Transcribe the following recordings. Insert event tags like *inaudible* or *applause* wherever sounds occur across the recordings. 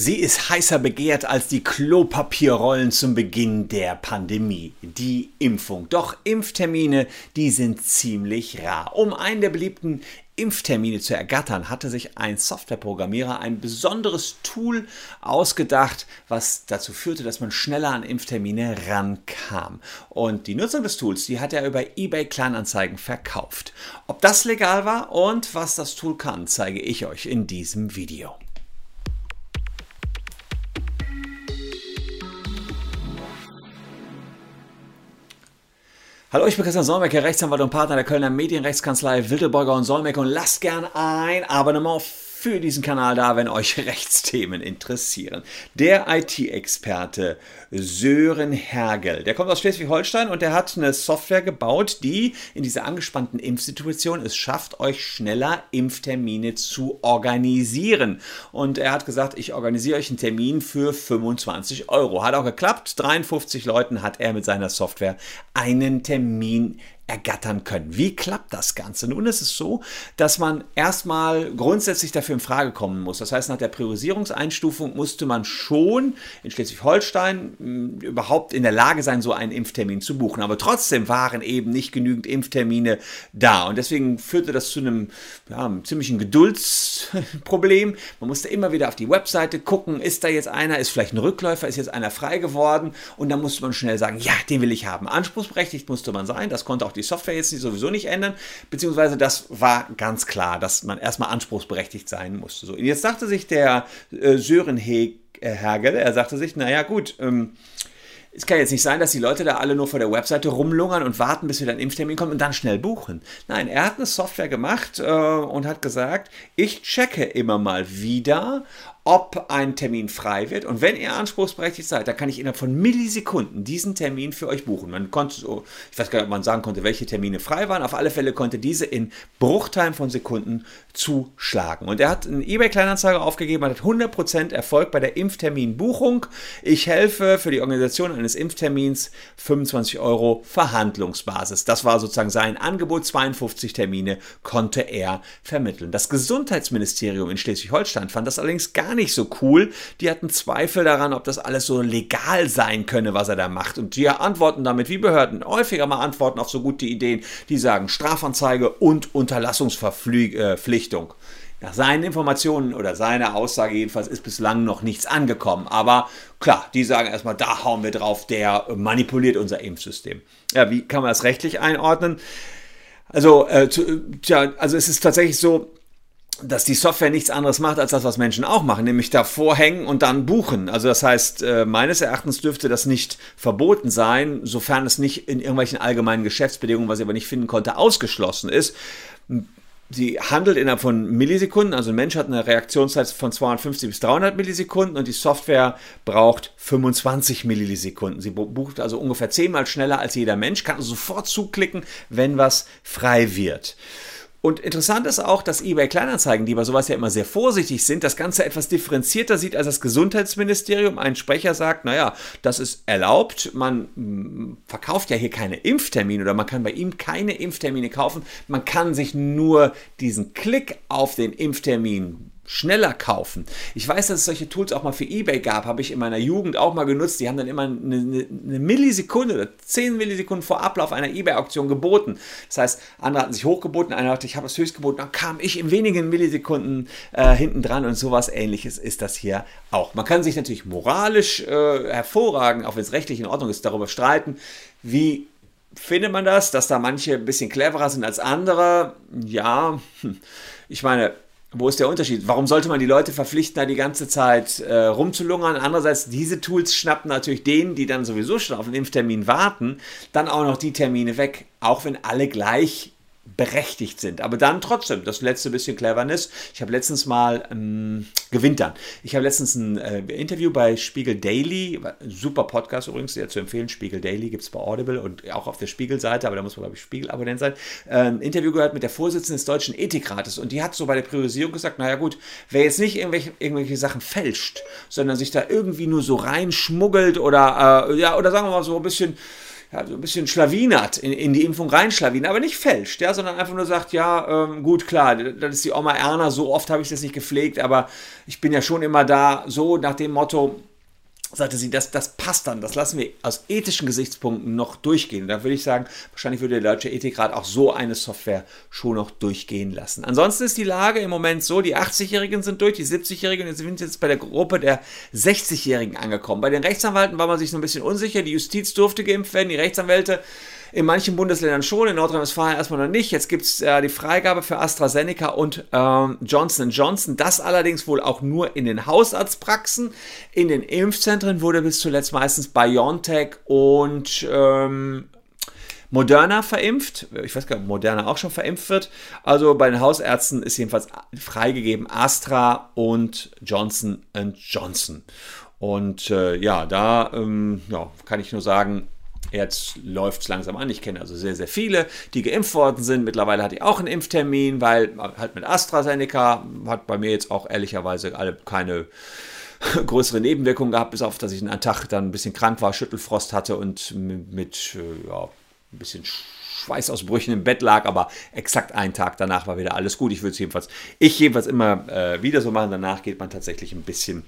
Sie ist heißer begehrt als die Klopapierrollen zum Beginn der Pandemie, die Impfung. Doch Impftermine, die sind ziemlich rar. Um einen der beliebten Impftermine zu ergattern, hatte sich ein Softwareprogrammierer ein besonderes Tool ausgedacht, was dazu führte, dass man schneller an Impftermine rankam. Und die Nutzung des Tools, die hat er über eBay Kleinanzeigen verkauft. Ob das legal war und was das Tool kann, zeige ich euch in diesem Video. Hallo, ich bin Christian Solmecke, Rechtsanwalt und Partner der Kölner Medienrechtskanzlei Wildeborger und Solmecke und lasst gern ein Abonnement für diesen Kanal da, wenn euch *laughs* Rechtsthemen interessieren. Der IT-Experte Sören Hergel, der kommt aus Schleswig-Holstein und der hat eine Software gebaut, die in dieser angespannten Impfsituation es schafft, euch schneller Impftermine zu organisieren. Und er hat gesagt, ich organisiere euch einen Termin für 25 Euro. Hat auch geklappt. 53 Leuten hat er mit seiner Software einen Termin ergattern können. Wie klappt das Ganze? Nun ist es so, dass man erstmal grundsätzlich dafür in Frage kommen muss. Das heißt, nach der Priorisierungseinstufung musste man schon in Schleswig-Holstein hm, überhaupt in der Lage sein, so einen Impftermin zu buchen. Aber trotzdem waren eben nicht genügend Impftermine da. Und deswegen führte das zu einem, ja, einem ziemlichen Geduldsproblem. Man musste immer wieder auf die Webseite gucken, ist da jetzt einer, ist vielleicht ein Rückläufer, ist jetzt einer frei geworden? Und dann musste man schnell sagen, ja, den will ich haben. Anspruchsberechtigt musste man sein. Das konnte auch die Software jetzt sowieso nicht ändern, beziehungsweise das war ganz klar, dass man erstmal anspruchsberechtigt sein musste. So, jetzt sagte sich der äh, Sören äh, Hergel, er sagte sich, naja gut, ähm, es kann jetzt nicht sein, dass die Leute da alle nur vor der Webseite rumlungern und warten, bis wieder ein Impftermin kommt und dann schnell buchen. Nein, er hat eine Software gemacht äh, und hat gesagt, ich checke immer mal wieder, ob ein Termin frei wird. Und wenn ihr anspruchsberechtigt seid, dann kann ich innerhalb von Millisekunden diesen Termin für euch buchen. Man konnte so, ich weiß gar nicht, ob man sagen konnte, welche Termine frei waren. Auf alle Fälle konnte diese in Bruchteilen von Sekunden zuschlagen. Und er hat eine eBay-Kleinanzeige aufgegeben, hat 100% Erfolg bei der Impfterminbuchung. Ich helfe für die Organisation eines Impftermins 25 Euro Verhandlungsbasis. Das war sozusagen sein Angebot. 52 Termine konnte er vermitteln. Das Gesundheitsministerium in Schleswig-Holstein fand das allerdings gar nicht nicht so cool. Die hatten Zweifel daran, ob das alles so legal sein könne, was er da macht. Und die antworten damit, wie Behörden häufiger mal antworten auf so gute Ideen, die sagen Strafanzeige und Unterlassungsverpflichtung. Nach seinen Informationen oder seiner Aussage jedenfalls ist bislang noch nichts angekommen. Aber klar, die sagen erstmal, da hauen wir drauf, der manipuliert unser Impfsystem. Ja, wie kann man das rechtlich einordnen? Also, äh, zu, tja, also es ist tatsächlich so, dass die Software nichts anderes macht als das, was Menschen auch machen, nämlich davor hängen und dann buchen. Also das heißt, äh, meines Erachtens dürfte das nicht verboten sein, sofern es nicht in irgendwelchen allgemeinen Geschäftsbedingungen, was ich aber nicht finden konnte, ausgeschlossen ist. Sie handelt innerhalb von Millisekunden, also ein Mensch hat eine Reaktionszeit von 250 bis 300 Millisekunden und die Software braucht 25 Millisekunden. Sie bucht also ungefähr zehnmal schneller als jeder Mensch, kann sofort zuklicken, wenn was frei wird. Und interessant ist auch, dass eBay Kleinanzeigen, die bei sowas ja immer sehr vorsichtig sind, das Ganze etwas differenzierter sieht als das Gesundheitsministerium. Ein Sprecher sagt, naja, das ist erlaubt, man mm, verkauft ja hier keine Impftermine oder man kann bei ihm keine Impftermine kaufen. Man kann sich nur diesen Klick auf den Impftermin schneller kaufen. Ich weiß, dass es solche Tools auch mal für eBay gab, habe ich in meiner Jugend auch mal genutzt. Die haben dann immer eine, eine, Millisekunde oder 10 Millisekunden vor Ablauf einer eBay-Auktion geboten. Das heißt, andere hatten sich hochgeboten, einer dachte, ich habe es höchst geboten, dann kam ich in wenigen Millisekunden äh, hinten dran und sowas ähnliches ist das hier auch. Man kann sich natürlich moralisch äh, hervorragend, auch wenn es rechtlich in Ordnung ist, darüber streiten, wie findet man das, dass da manche ein bisschen cleverer sind als andere. Ja, hm. ich meine, wo ist der Unterschied? Warum sollte man die Leute verpflichten, da die ganze Zeit äh, rumzulungern? Andererseits, diese Tools schnappen natürlich denen, die dann sowieso schon auf den Impftermin warten, dann auch noch die Termine weg, auch wenn alle gleich berechtigt sind. Aber dann trotzdem, das letzte bisschen Cleverness. Ich habe letztens mal, ähm, gewinnt dann. Ich habe letztens ein äh, Interview bei Spiegel Daily, super Podcast übrigens, sehr zu empfehlen. Spiegel Daily gibt es bei Audible und auch auf der Spiegel-Seite, aber da muss man, glaube ich, Spiegel-Abonnent sein. Ein Interview gehört mit der Vorsitzenden des Deutschen Ethikrates und die hat so bei der Priorisierung gesagt, naja gut, wer jetzt nicht irgendwelche, irgendwelche Sachen fälscht, sondern sich da irgendwie nur so reinschmuggelt oder, äh, ja, oder sagen wir mal so ein bisschen ja, so ein bisschen schlawinert, in, in die Impfung reinschlawinert, aber nicht fälscht, ja, sondern einfach nur sagt, ja, ähm, gut, klar, das ist die Oma Erna, so oft habe ich das nicht gepflegt, aber ich bin ja schon immer da, so nach dem Motto, sagte sie, das, das passt dann, das lassen wir aus ethischen Gesichtspunkten noch durchgehen. Da würde ich sagen, wahrscheinlich würde der Deutsche Ethikrat auch so eine Software schon noch durchgehen lassen. Ansonsten ist die Lage im Moment so, die 80-Jährigen sind durch, die 70-Jährigen und sind jetzt bei der Gruppe der 60-Jährigen angekommen. Bei den Rechtsanwälten war man sich so ein bisschen unsicher, die Justiz durfte geimpft werden, die Rechtsanwälte in manchen Bundesländern schon, in Nordrhein-Westfalen erstmal noch nicht. Jetzt gibt es äh, die Freigabe für AstraZeneca und ähm, Johnson Johnson. Das allerdings wohl auch nur in den Hausarztpraxen. In den Impfzentren wurde bis zuletzt meistens BioNTech und ähm, Moderna verimpft. Ich weiß gar nicht, ob Moderna auch schon verimpft wird. Also bei den Hausärzten ist jedenfalls freigegeben Astra und Johnson Johnson. Und äh, ja, da ähm, ja, kann ich nur sagen, Jetzt läuft es langsam an. Ich kenne also sehr, sehr viele, die geimpft worden sind. Mittlerweile hatte ich auch einen Impftermin, weil halt mit AstraZeneca hat bei mir jetzt auch ehrlicherweise alle keine *laughs* größere Nebenwirkungen gehabt, bis auf, dass ich einen Tag dann ein bisschen krank war, Schüttelfrost hatte und mit äh, ja, ein bisschen Schweißausbrüchen im Bett lag, aber exakt einen Tag danach war wieder alles gut. Ich würde es jedenfalls, ich jedenfalls immer äh, wieder so machen. Danach geht man tatsächlich ein bisschen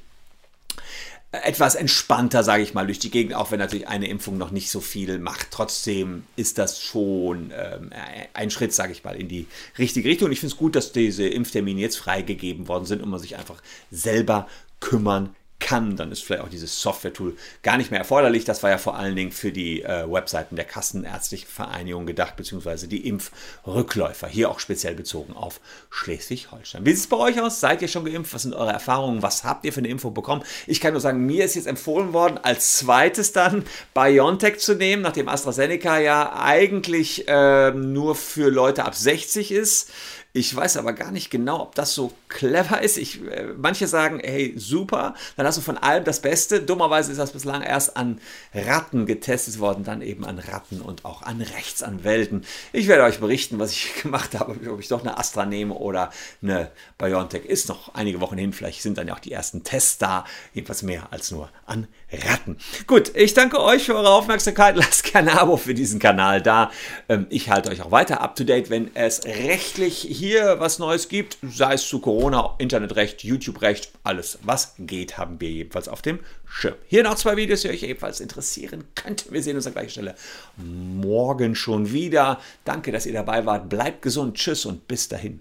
etwas entspannter, sage ich mal, durch die Gegend, auch wenn natürlich eine Impfung noch nicht so viel macht. Trotzdem ist das schon ähm, ein Schritt, sage ich mal, in die richtige Richtung. Und ich finde es gut, dass diese Impftermine jetzt freigegeben worden sind und man sich einfach selber kümmern kann, dann ist vielleicht auch dieses Software-Tool gar nicht mehr erforderlich. Das war ja vor allen Dingen für die äh, Webseiten der Kassenärztlichen Vereinigung gedacht, beziehungsweise die Impfrückläufer, hier auch speziell bezogen auf Schleswig-Holstein. Wie sieht es bei euch aus? Seid ihr schon geimpft? Was sind eure Erfahrungen? Was habt ihr für eine Info bekommen? Ich kann nur sagen, mir ist jetzt empfohlen worden, als zweites dann BioNTech zu nehmen, nachdem AstraZeneca ja eigentlich äh, nur für Leute ab 60 ist. Ich weiß aber gar nicht genau, ob das so clever ist. Ich, äh, manche sagen, hey, super, dann hast du von allem das Beste. Dummerweise ist das bislang erst an Ratten getestet worden, dann eben an Ratten und auch an Rechtsanwälten. Ich werde euch berichten, was ich *laughs* gemacht habe, ob ich doch eine Astra nehme oder eine BioNTech. Ist noch einige Wochen hin, vielleicht sind dann ja auch die ersten Tests da. Jedenfalls mehr als nur an Ratten. Gut, ich danke euch für eure Aufmerksamkeit. *laughs* Lasst gerne ein Abo für diesen Kanal da. Ähm, ich halte euch auch weiter up to date, wenn es rechtlich hier was Neues gibt, sei es zu Corona, Internetrecht, YouTube-Recht, alles, was geht, haben wir jedenfalls auf dem Schirm. Hier noch zwei Videos, die euch ebenfalls interessieren könnten. Wir sehen uns an gleicher Stelle morgen schon wieder. Danke, dass ihr dabei wart. Bleibt gesund. Tschüss und bis dahin.